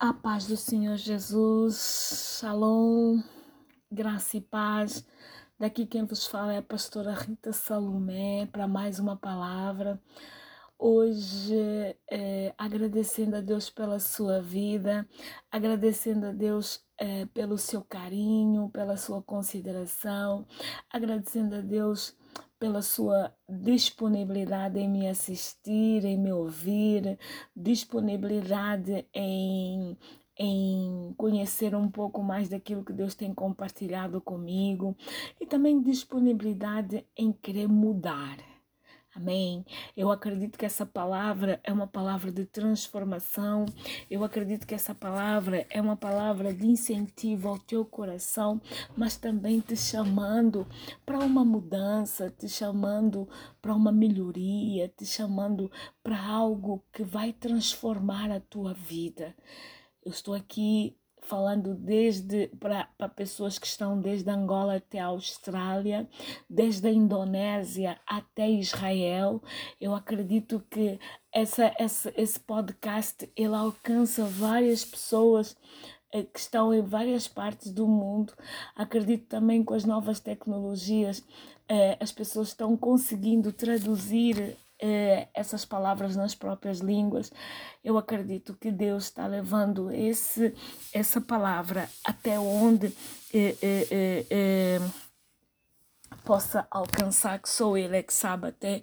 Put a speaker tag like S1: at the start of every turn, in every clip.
S1: A paz do Senhor Jesus, shalom, graça e paz. Daqui quem vos fala é a pastora Rita Salomé para mais uma palavra. Hoje, é, agradecendo a Deus pela sua vida, agradecendo a Deus é, pelo seu carinho, pela sua consideração, agradecendo a Deus pela sua disponibilidade em me assistir, em me ouvir, disponibilidade em, em conhecer um pouco mais daquilo que Deus tem compartilhado comigo e também disponibilidade em querer mudar Amém. Eu acredito que essa palavra é uma palavra de transformação. Eu acredito que essa palavra é uma palavra de incentivo ao teu coração, mas também te chamando para uma mudança, te chamando para uma melhoria, te chamando para algo que vai transformar a tua vida. Eu estou aqui falando desde para pessoas que estão desde Angola até a Austrália, desde a Indonésia até Israel. Eu acredito que essa, essa, esse podcast ele alcança várias pessoas eh, que estão em várias partes do mundo. Acredito também com as novas tecnologias, eh, as pessoas estão conseguindo traduzir eh, essas palavras nas próprias línguas, eu acredito que Deus está levando esse, essa palavra até onde eh, eh, eh, eh possa alcançar, que sou Ele é que sabe até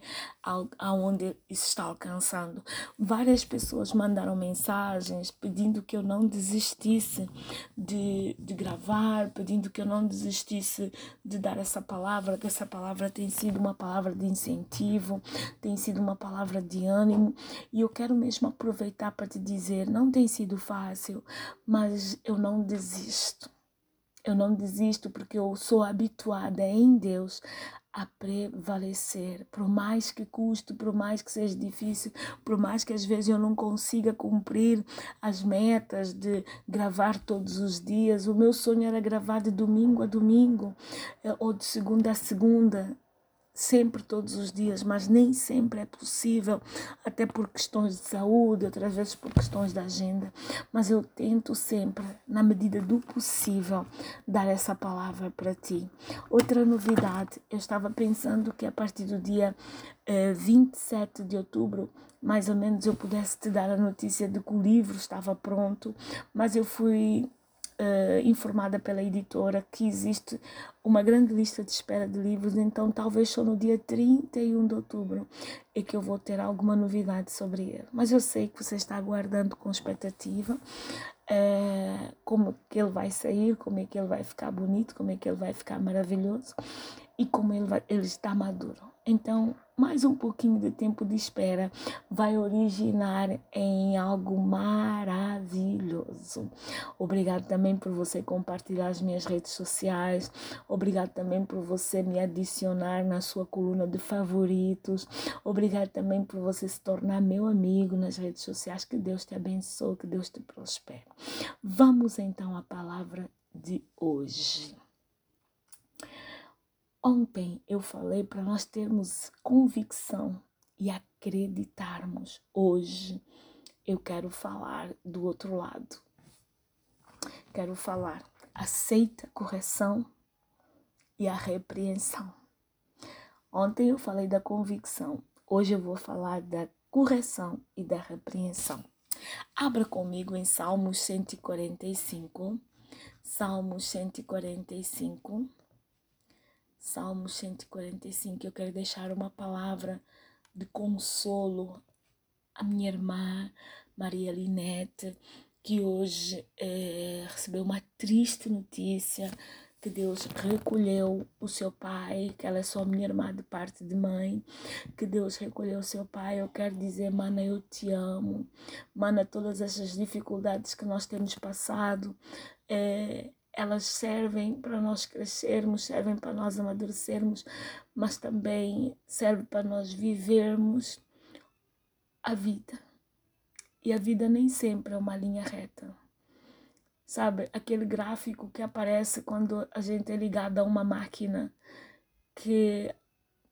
S1: aonde isso está alcançando. Várias pessoas mandaram mensagens pedindo que eu não desistisse de, de gravar, pedindo que eu não desistisse de dar essa palavra, que essa palavra tem sido uma palavra de incentivo, tem sido uma palavra de ânimo, e eu quero mesmo aproveitar para te dizer, não tem sido fácil, mas eu não desisto eu não desisto porque eu sou habituada em Deus a prevalecer, por mais que custe, por mais que seja difícil, por mais que às vezes eu não consiga cumprir as metas de gravar todos os dias. O meu sonho era gravar de domingo a domingo eh, ou de segunda a segunda sempre todos os dias, mas nem sempre é possível, até por questões de saúde, outras vezes por questões da agenda. Mas eu tento sempre, na medida do possível, dar essa palavra para ti. Outra novidade, eu estava pensando que a partir do dia eh, 27 de outubro, mais ou menos, eu pudesse te dar a notícia de que o livro estava pronto, mas eu fui uh, informada pela editora que existe uma grande lista de espera de livros, então talvez só no dia 31 de outubro é que eu vou ter alguma novidade sobre ele. Mas eu sei que você está aguardando com expectativa uh, como que ele vai sair, como é que ele vai ficar bonito, como é que ele vai ficar maravilhoso e como ele, vai, ele está maduro. Então, mais um pouquinho de tempo de espera vai originar em algo maravilhoso. Obrigado também por você compartilhar as minhas redes sociais. Obrigado também por você me adicionar na sua coluna de favoritos. Obrigado também por você se tornar meu amigo nas redes sociais. Que Deus te abençoe, que Deus te prospere. Vamos então à palavra de hoje. Ontem eu falei para nós termos convicção e acreditarmos. Hoje eu quero falar do outro lado. Quero falar aceita a correção e a repreensão. Ontem eu falei da convicção, hoje eu vou falar da correção e da repreensão. Abra comigo em Salmos 145. Salmos 145. Salmo 145, eu quero deixar uma palavra de consolo à minha irmã Maria Linete, que hoje é, recebeu uma triste notícia que Deus recolheu o seu pai, que ela é só minha irmã de parte de mãe, que Deus recolheu o seu pai. Eu quero dizer, mana, eu te amo. Mana, todas essas dificuldades que nós temos passado, é, elas servem para nós crescermos, servem para nós amadurecermos, mas também servem para nós vivermos a vida. E a vida nem sempre é uma linha reta. Sabe, aquele gráfico que aparece quando a gente é ligado a uma máquina que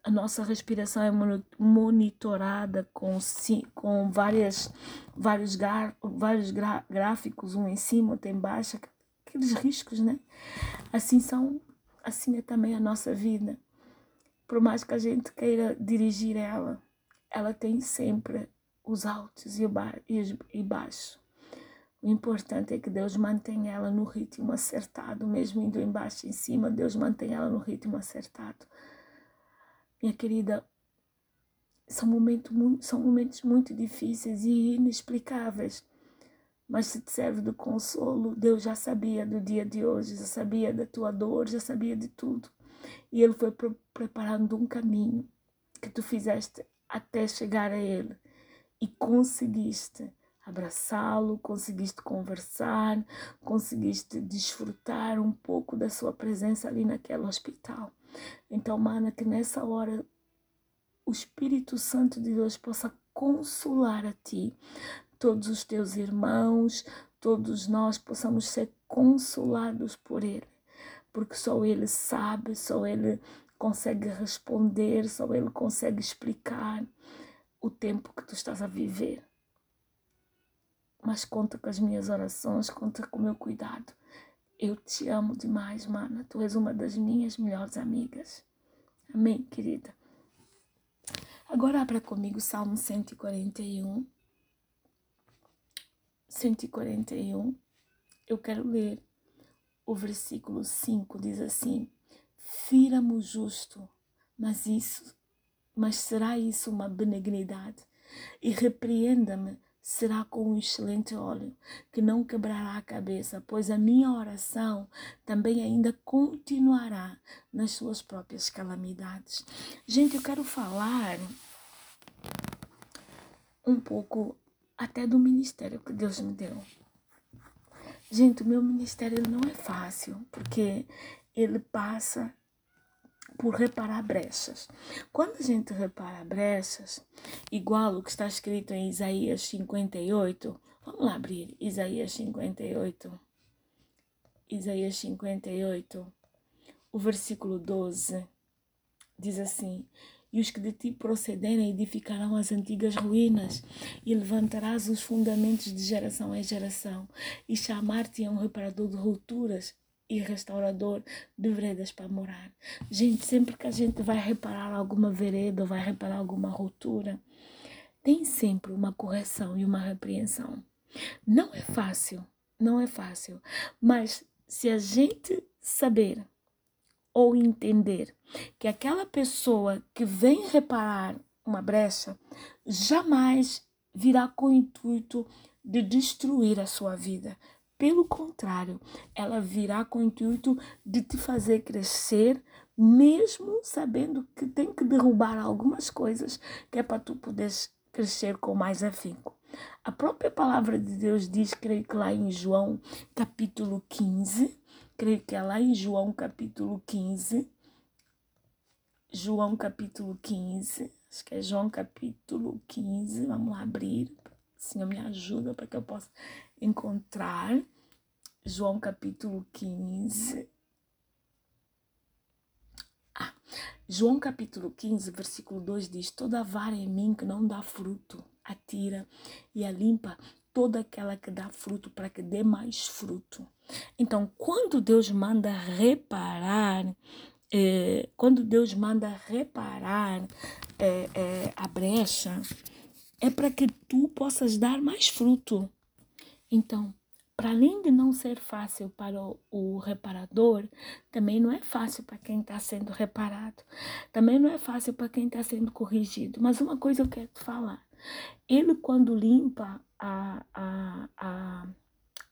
S1: a nossa respiração é monitorada com, com várias, vários, vários gráficos, um em cima, outro em baixo, aqueles riscos, né? Assim são, assim é também a nossa vida. Por mais que a gente queira dirigir ela, ela tem sempre os altos e, e baixos. O importante é que Deus mantenha ela no ritmo acertado, mesmo indo embaixo e em cima, Deus mantém ela no ritmo acertado. Minha querida, são momentos, muito, são momentos muito difíceis e inexplicáveis. Mas se te serve de consolo, Deus já sabia do dia de hoje, já sabia da tua dor, já sabia de tudo. E Ele foi preparando um caminho que tu fizeste até chegar a Ele. E conseguiste abraçá-lo, conseguiste conversar, conseguiste desfrutar um pouco da sua presença ali naquele hospital. Então, mana, que nessa hora o Espírito Santo de Deus possa consolar a ti, todos os teus irmãos, todos nós possamos ser consolados por Ele, porque só Ele sabe, só Ele consegue responder, só Ele consegue explicar o tempo que tu estás a viver. Mas conta com as minhas orações, conta com o meu cuidado. Eu te amo demais, mana. Tu és uma das minhas melhores amigas. Amém, querida. Agora abra comigo Salmo 141. 141. Eu quero ler o versículo 5, diz assim: Fira-me o justo, mas isso, mas será isso uma benignidade? E repreenda-me será com um excelente óleo, que não quebrará a cabeça, pois a minha oração também ainda continuará nas suas próprias calamidades. Gente, eu quero falar um pouco até do ministério que Deus me deu. Gente, o meu ministério não é fácil, porque ele passa por reparar brechas. Quando a gente repara brechas, igual o que está escrito em Isaías 58, vamos lá abrir Isaías 58. Isaías 58, o versículo 12, diz assim: E os que de ti procederem edificarão as antigas ruínas, e levantarás os fundamentos de geração em geração, e chamar-te um reparador de rupturas e restaurador de veredas para morar. Gente, sempre que a gente vai reparar alguma vereda ou vai reparar alguma ruptura, tem sempre uma correção e uma repreensão. Não é fácil, não é fácil, mas se a gente saber ou entender que aquela pessoa que vem reparar uma brecha jamais virá com o intuito de destruir a sua vida, pelo contrário, ela virá com o intuito de te fazer crescer, mesmo sabendo que tem que derrubar algumas coisas, que é para tu poderes crescer com mais afinco. A própria palavra de Deus diz, creio que lá em João capítulo 15, creio que é lá em João capítulo 15, João capítulo 15, acho que é João capítulo 15, vamos lá abrir, Senhor me ajuda para que eu possa encontrar. João capítulo 15. Ah, João capítulo 15, versículo 2 diz: Toda vara em mim que não dá fruto, atira e a limpa toda aquela que dá fruto para que dê mais fruto. Então, quando Deus manda reparar, é, quando Deus manda reparar é, é, a brecha, é para que tu possas dar mais fruto. Então, para além de não ser fácil para o, o reparador, também não é fácil para quem está sendo reparado. Também não é fácil para quem está sendo corrigido. Mas uma coisa eu quero te falar. Ele, quando limpa a. a, a,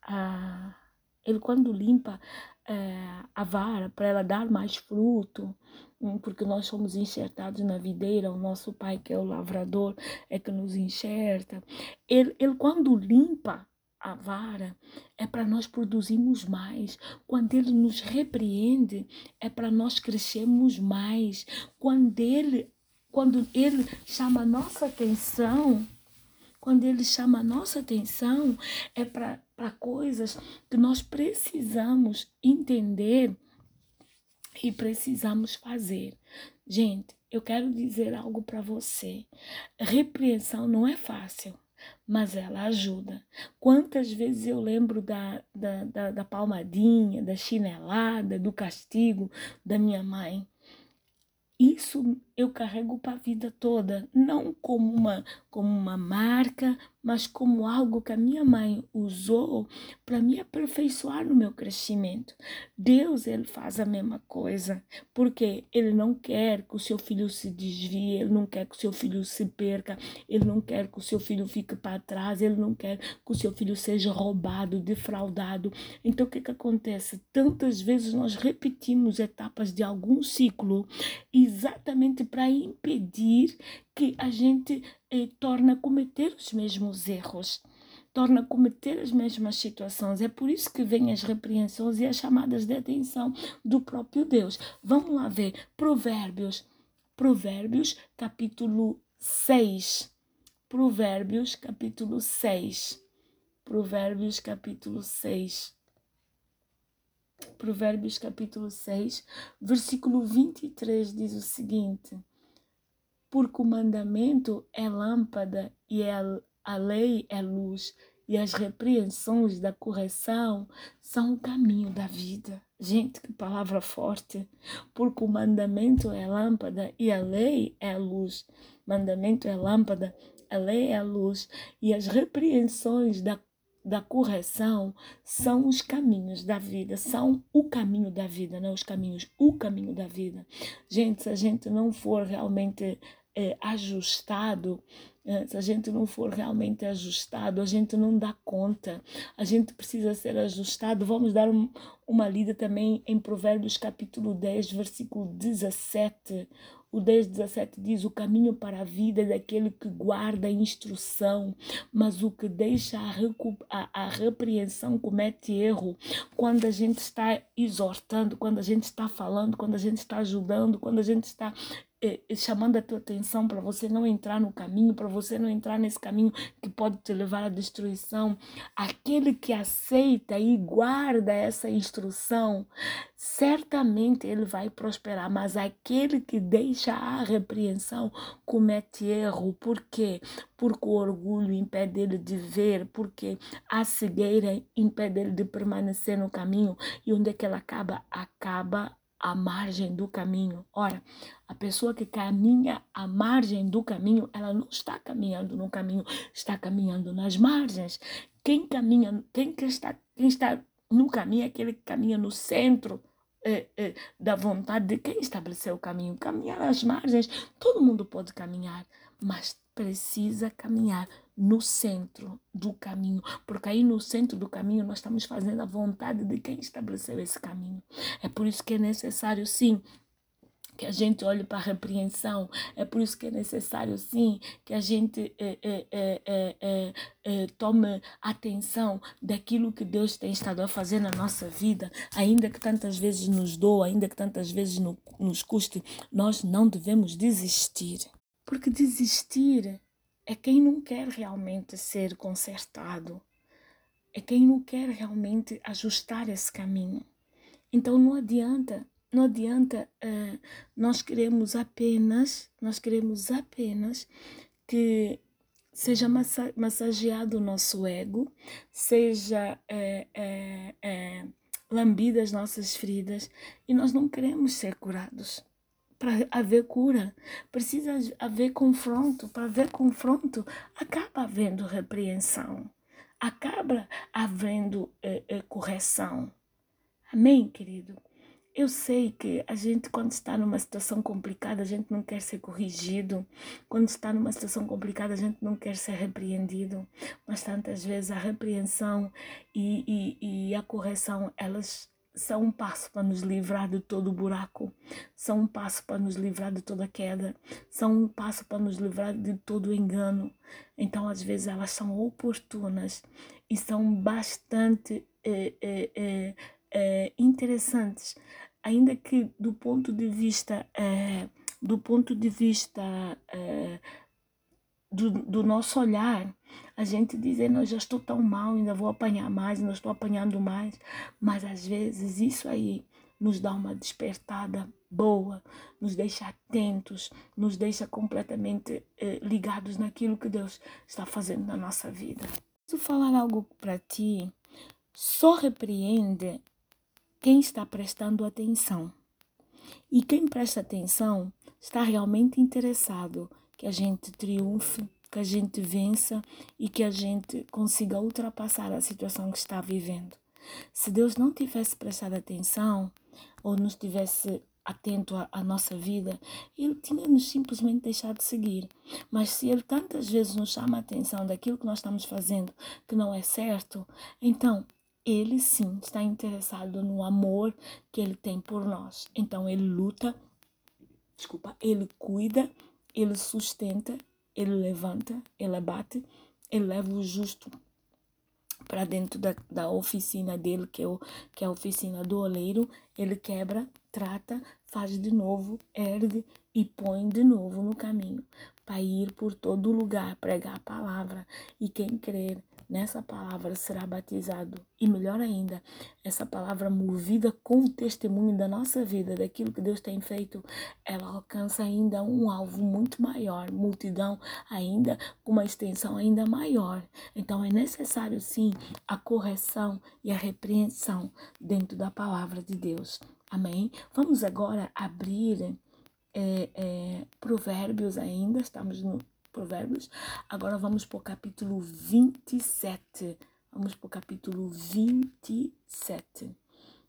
S1: a ele, quando limpa é, a vara para ela dar mais fruto, hum, porque nós somos enxertados na videira, o nosso pai, que é o lavrador, é que nos enxerta. Ele, ele quando limpa a vara é para nós produzirmos mais. Quando Ele nos repreende, é para nós crescermos mais. Quando Ele, quando Ele chama a nossa atenção, quando Ele chama a nossa atenção, é para coisas que nós precisamos entender e precisamos fazer. Gente, eu quero dizer algo para você. Repreensão não é fácil, mas ela ajuda. Quantas vezes eu lembro da, da, da, da palmadinha, da chinelada, do castigo da minha mãe? Isso eu carrego para a vida toda, não como uma, como uma marca, mas como algo que a minha mãe usou para me aperfeiçoar no meu crescimento. Deus, ele faz a mesma coisa, porque ele não quer que o seu filho se desvie, ele não quer que o seu filho se perca, ele não quer que o seu filho fique para trás, ele não quer que o seu filho seja roubado, defraudado. Então o que que acontece? Tantas vezes nós repetimos etapas de algum ciclo exatamente para impedir que a gente eh, torne a cometer os mesmos erros, torna a cometer as mesmas situações. É por isso que vêm as repreensões e as chamadas de atenção do próprio Deus. Vamos lá ver Provérbios, Provérbios capítulo 6. Provérbios capítulo 6. Provérbios capítulo 6. Provérbios capítulo 6, versículo 23 diz o seguinte: Porque o mandamento é lâmpada e é, a lei é luz, e as repreensões da correção são o caminho da vida. Gente, que palavra forte! Porque o mandamento é lâmpada e a lei é luz. Mandamento é lâmpada, a lei é luz, e as repreensões da da correção são os caminhos da vida, são o caminho da vida, não os caminhos, o caminho da vida. Gente, se a gente não for realmente é, ajustado, se a gente não for realmente ajustado, a gente não dá conta. A gente precisa ser ajustado. Vamos dar um, uma lida também em Provérbios capítulo 10, versículo 17. O 10, 17 diz: O caminho para a vida é daquele que guarda a instrução, mas o que deixa a, a, a repreensão comete erro. Quando a gente está exortando, quando a gente está falando, quando a gente está ajudando, quando a gente está eh, chamando a tua atenção para você não entrar no caminho, para você não entrar nesse caminho que pode te levar à destruição. Aquele que aceita e guarda essa instrução, certamente ele vai prosperar, mas aquele que deixa a repreensão comete erro. Por quê? Porque o orgulho impede ele de ver, porque a cegueira impede ele de permanecer no caminho. E onde é que ela acaba? Acaba à margem do caminho. Ora, a pessoa que caminha à margem do caminho, ela não está caminhando no caminho, está caminhando nas margens. Quem caminha, quem, que está, quem está no caminho é aquele que caminha no centro é, é, da vontade de quem estabeleceu o caminho. Caminhar às margens, todo mundo pode caminhar, mas precisa caminhar no centro do caminho, porque aí no centro do caminho nós estamos fazendo a vontade de quem estabeleceu esse caminho. É por isso que é necessário, sim, que a gente olhe para a repreensão. É por isso que é necessário, sim, que a gente é, é, é, tome atenção daquilo que Deus tem estado a fazer na nossa vida, ainda que tantas vezes nos doa, ainda que tantas vezes no, nos custe, nós não devemos desistir. Porque desistir é quem não quer realmente ser consertado, é quem não quer realmente ajustar esse caminho. Então não adianta, não adianta uh, nós queremos apenas, nós queremos apenas que seja massa massageado o nosso ego, seja é, é, é, lambida as nossas feridas e nós não queremos ser curados para haver cura, precisa haver confronto. Para haver confronto, acaba havendo repreensão, acaba havendo eh, eh, correção. Amém, querido? Eu sei que a gente, quando está numa situação complicada, a gente não quer ser corrigido. Quando está numa situação complicada, a gente não quer ser repreendido. Mas tantas vezes a repreensão e, e, e a correção, elas são um passo para nos livrar de todo o buraco, são um passo para nos livrar de toda queda, são um passo para nos livrar de todo o engano. Então, às vezes, elas são oportunas e são bastante é, é, é, interessantes, ainda que do ponto de vista do ponto de vista do, do nosso olhar, a gente dizendo, eu já estou tão mal, ainda vou apanhar mais, ainda estou apanhando mais. Mas às vezes isso aí nos dá uma despertada boa, nos deixa atentos, nos deixa completamente eh, ligados naquilo que Deus está fazendo na nossa vida. Se falar algo para ti, só repreende quem está prestando atenção. E quem presta atenção está realmente interessado que a gente triunfe, que a gente vença e que a gente consiga ultrapassar a situação que está vivendo. Se Deus não tivesse prestado atenção ou nos tivesse atento à, nossa vida, Ele tinha-nos simplesmente deixado de seguir. Mas se Ele tantas vezes nos chama a atenção daquilo que nós estamos fazendo que não é certo, então Ele sim está interessado no amor que Ele tem por nós. Então Ele luta, desculpa, Ele cuida, Ele sustenta, Ele levanta, Ele abate, Ele leva o justo para dentro da, da oficina dele, que é, o, que é a oficina do oleiro, ele quebra, trata, faz de novo, ergue e põe de novo no caminho, para ir por todo lugar, pregar a palavra. E quem crer nessa palavra será batizado. E melhor ainda, essa palavra movida com o testemunho da nossa vida, daquilo que Deus tem feito, ela alcança ainda um alvo muito maior, multidão ainda com uma extensão ainda maior. Então é necessário sim a correção e a repreensão dentro da palavra de Deus. Amém? Vamos agora abrir é, é, Provérbios ainda, estamos no Provérbios. Agora vamos para o capítulo 27. Vamos para o capítulo 27.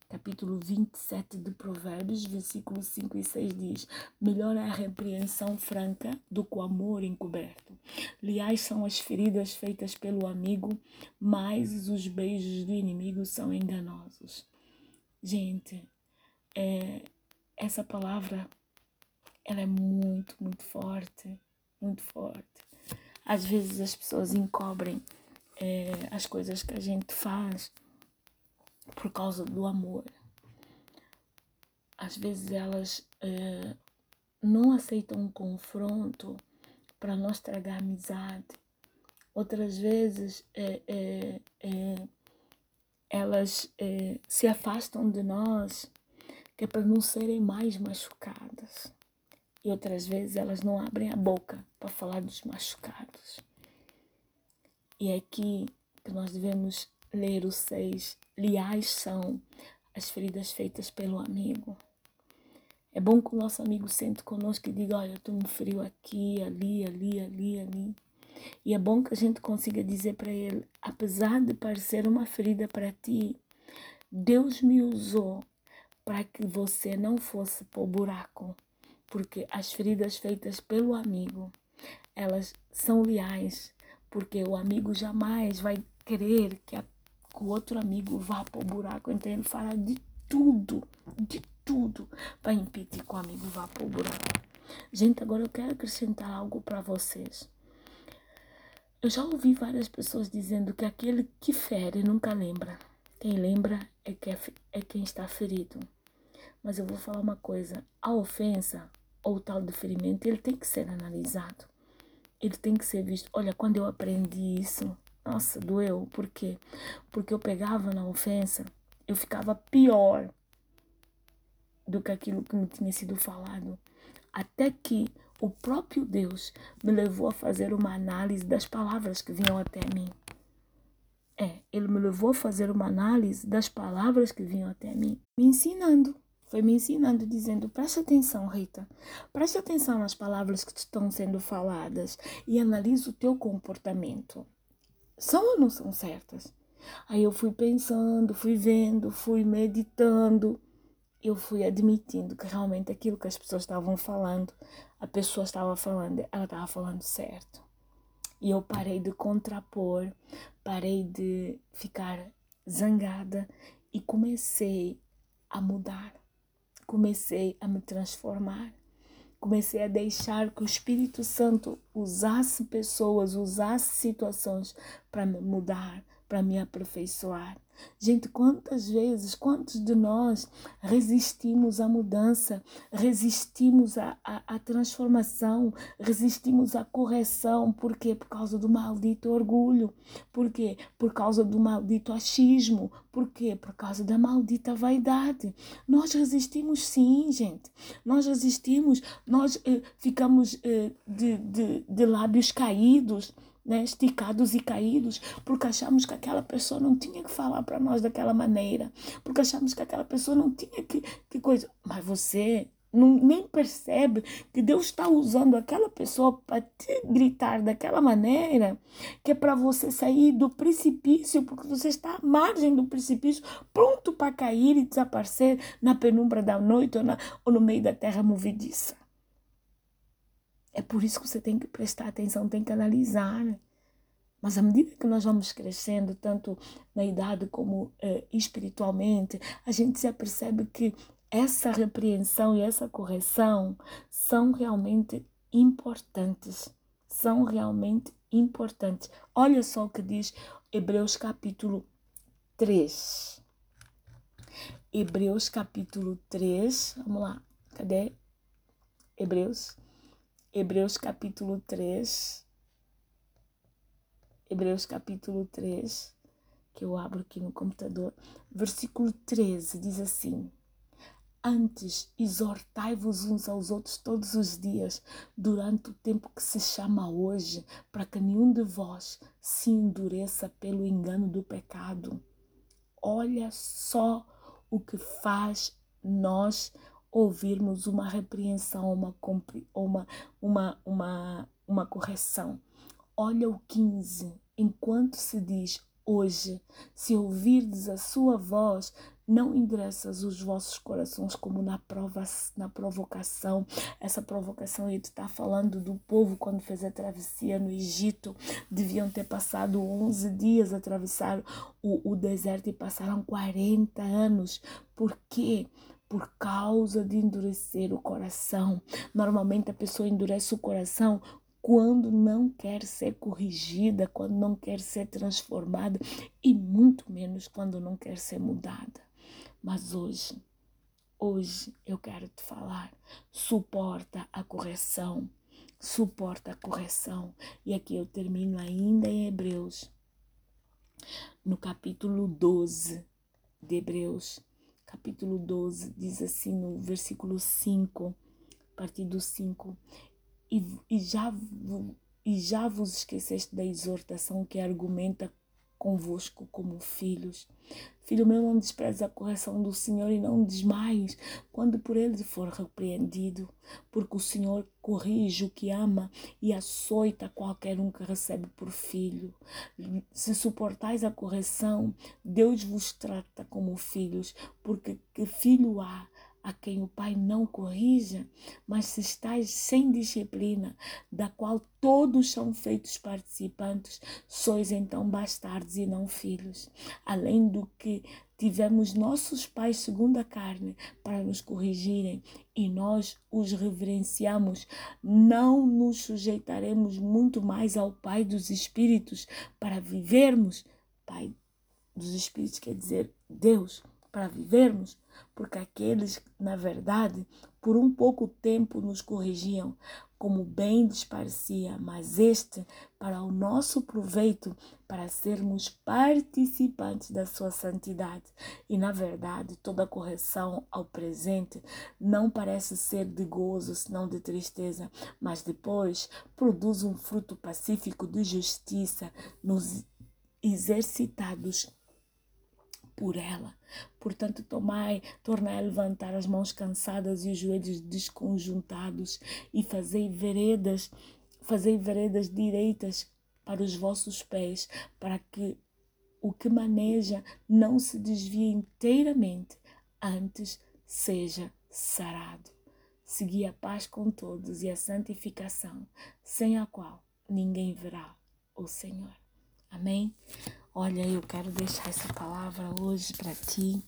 S1: Capítulo 27 de Provérbios, versículos 5 e 6 diz: Melhor é a repreensão franca do que o amor encoberto. Leais são as feridas feitas pelo amigo, mas os beijos do inimigo são enganosos. Gente, é, essa palavra ela é muito, muito forte muito forte. Às vezes as pessoas encobrem é, as coisas que a gente faz por causa do amor. Às vezes elas é, não aceitam um confronto para não estragar amizade. Outras vezes é, elas se afastam de nós que é para não serem mais machucadas e outras vezes elas não abrem a boca para falar dos machucados. E é aqui que nós devemos ler o 6. Leais são as feridas feitas pelo amigo. É bom que o nosso amigo sente conosco e diga: Olha, tu me feriu aqui, ali, ali, ali, ali. E é bom que a gente consiga dizer para ele: apesar de parecer uma ferida para ti, Deus me usou para que você não fosse para o buraco porque as feridas feitas pelo amigo, elas são leais, porque o amigo jamais vai querer que, a, que o outro amigo vá para o buraco, então ele fala de tudo, de tudo, para impedir que o amigo vá para o buraco. Gente, agora eu quero acrescentar algo para vocês. Eu já ouvi várias pessoas dizendo que aquele que fere nunca lembra. Quem lembra é, que é, é quem está ferido. Mas eu vou falar uma coisa: a ofensa ou tal de ferimento, ele tem que ser analisado. Ele tem que ser visto. Olha, quando eu aprendi isso, nossa, doeu. Por quê? Porque eu pegava na ofensa, eu ficava pior do que aquilo que me tinha sido falado. Até que o próprio Deus me levou a fazer uma análise das palavras que vinham até mim. É, ele me levou a fazer uma análise das palavras que vinham até mim, me ensinando. Foi me ensinando, dizendo: preste atenção, Rita, preste atenção nas palavras que estão sendo faladas e analise o teu comportamento. São ou não são certas? Aí eu fui pensando, fui vendo, fui meditando. Eu fui admitindo que realmente aquilo que as pessoas estavam falando, a pessoa estava falando, ela estava falando certo. E eu parei de contrapor, parei de ficar zangada e comecei a mudar comecei a me transformar. Comecei a deixar que o Espírito Santo usasse pessoas, usasse situações para me mudar, para me aperfeiçoar. Gente, quantas vezes, quantos de nós resistimos à mudança, resistimos à, à, à, transformação, resistimos à correção? Por quê? Por causa do maldito orgulho. Por quê? Por causa do maldito achismo. Por quê? Por causa da maldita vaidade. Nós resistimos sim, gente. Nós resistimos, nós eh, ficamos eh, de, de, de lábios caídos né, esticados e caídos, porque achamos que aquela pessoa não tinha que falar para nós daquela maneira, porque achamos que aquela pessoa não tinha que, que coisa. Mas você não, nem percebe que Deus está usando aquela pessoa para te gritar daquela maneira, que é para você sair do precipício, porque você está à margem do precipício, pronto para cair e desaparecer na penumbra da noite ou, na, ou no meio da terra movediça. É por isso que você tem que prestar atenção, tem que analisar. Mas à medida que nós vamos crescendo, tanto na idade como eh, espiritualmente, a gente já percebe que essa repreensão e essa correção são realmente importantes. São realmente importantes. Olha só o que diz Hebreus capítulo 3. Hebreus capítulo 3. Vamos lá. Cadê? Hebreus Hebreus capítulo 3. Hebreus capítulo 3, que eu abro aqui no computador. Versículo 13 diz assim: Antes exortai-vos uns aos outros todos os dias, durante o tempo que se chama hoje, para que nenhum de vós se endureça pelo engano do pecado. Olha só o que faz nós ouvirmos uma repreensão, uma, uma, uma, uma, uma correção. Olha o 15, enquanto se diz hoje, se ouvirdes a sua voz, não endereças os vossos corações como na, prova, na provocação. Essa provocação, ele está falando do povo quando fez a travessia no Egito. Deviam ter passado 11 dias a atravessar o, o deserto e passaram 40 anos. Por quê? Por causa de endurecer o coração. Normalmente a pessoa endurece o coração quando não quer ser corrigida, quando não quer ser transformada e muito menos quando não quer ser mudada. Mas hoje, hoje eu quero te falar, suporta a correção, suporta a correção. E aqui eu termino ainda em Hebreus, no capítulo 12 de Hebreus capítulo 12, diz assim no versículo 5, a partir do 5, e, e, já, e já vos esqueceste da exortação que argumenta convosco como filhos. Filho meu, não despreze a correção do Senhor e não desmaies quando por ele for repreendido, porque o Senhor corrige o que ama e açoita qualquer um que recebe por filho. Se suportais a correção, Deus vos trata como filhos, porque que filho há a quem o Pai não corrija, mas se estás sem disciplina, da qual todos são feitos participantes, sois então bastardos e não filhos. Além do que tivemos nossos pais segundo a carne para nos corrigirem e nós os reverenciamos, não nos sujeitaremos muito mais ao Pai dos Espíritos para vivermos? Pai dos Espíritos quer dizer Deus para vivermos, porque aqueles, na verdade, por um pouco tempo nos corrigiam, como bem lhes parecia, mas este para o nosso proveito, para sermos participantes da sua santidade. E na verdade, toda correção ao presente não parece ser de gozo, senão de tristeza, mas depois produz um fruto pacífico de justiça nos exercitados por ela. Portanto, tomai, tornai a levantar as mãos cansadas e os joelhos desconjuntados e fazei veredas, fazei veredas direitas para os vossos pés, para que o que maneja não se desvie inteiramente, antes seja sarado. Segui a paz com todos e a santificação, sem a qual ninguém verá o Senhor. Amém? Olha, eu quero deixar essa palavra hoje para ti,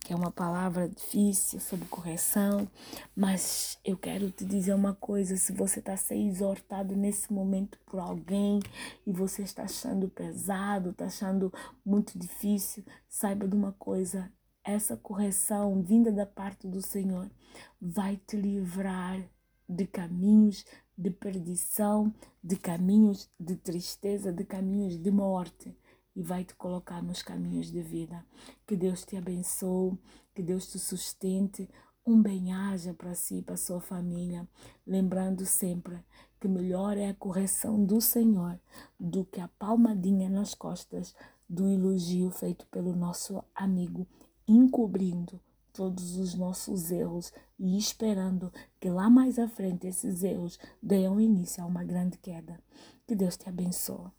S1: que é uma palavra difícil sobre correção, mas eu quero te dizer uma coisa: se você está sendo exortado nesse momento por alguém e você está achando pesado, está achando muito difícil, saiba de uma coisa: essa correção vinda da parte do Senhor vai te livrar de caminhos de perdição, de caminhos de tristeza, de caminhos de morte e vai te colocar nos caminhos de vida. Que Deus te abençoe, que Deus te sustente, um bem-aja para si e para sua família, lembrando sempre que melhor é a correção do Senhor do que a palmadinha nas costas do elogio feito pelo nosso amigo, encobrindo todos os nossos erros e esperando que lá mais à frente esses erros deem início a uma grande queda. Que Deus te abençoe.